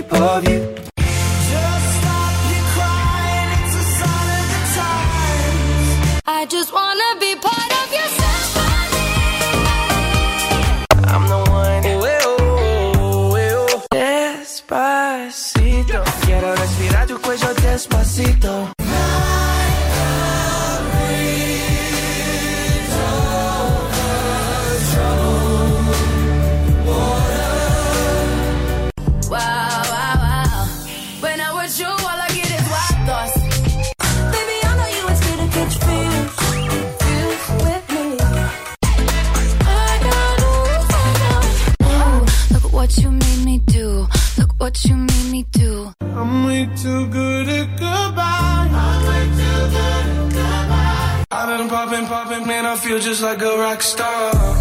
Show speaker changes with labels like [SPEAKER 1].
[SPEAKER 1] shape of you.
[SPEAKER 2] I just wanna be part of your symphony.
[SPEAKER 1] I'm the one. Oh, eu, eu, eu. Despacito. Quiero respirar de coisa despacito.
[SPEAKER 2] with you, all I get is wild thoughts. Baby, I know you ain't scared to catch feels. What you made me do, look what you made me do.
[SPEAKER 3] I'm way too good at goodbye. I'm way too good at goodbye. I've been popping, popping, man, I feel just like a rock star.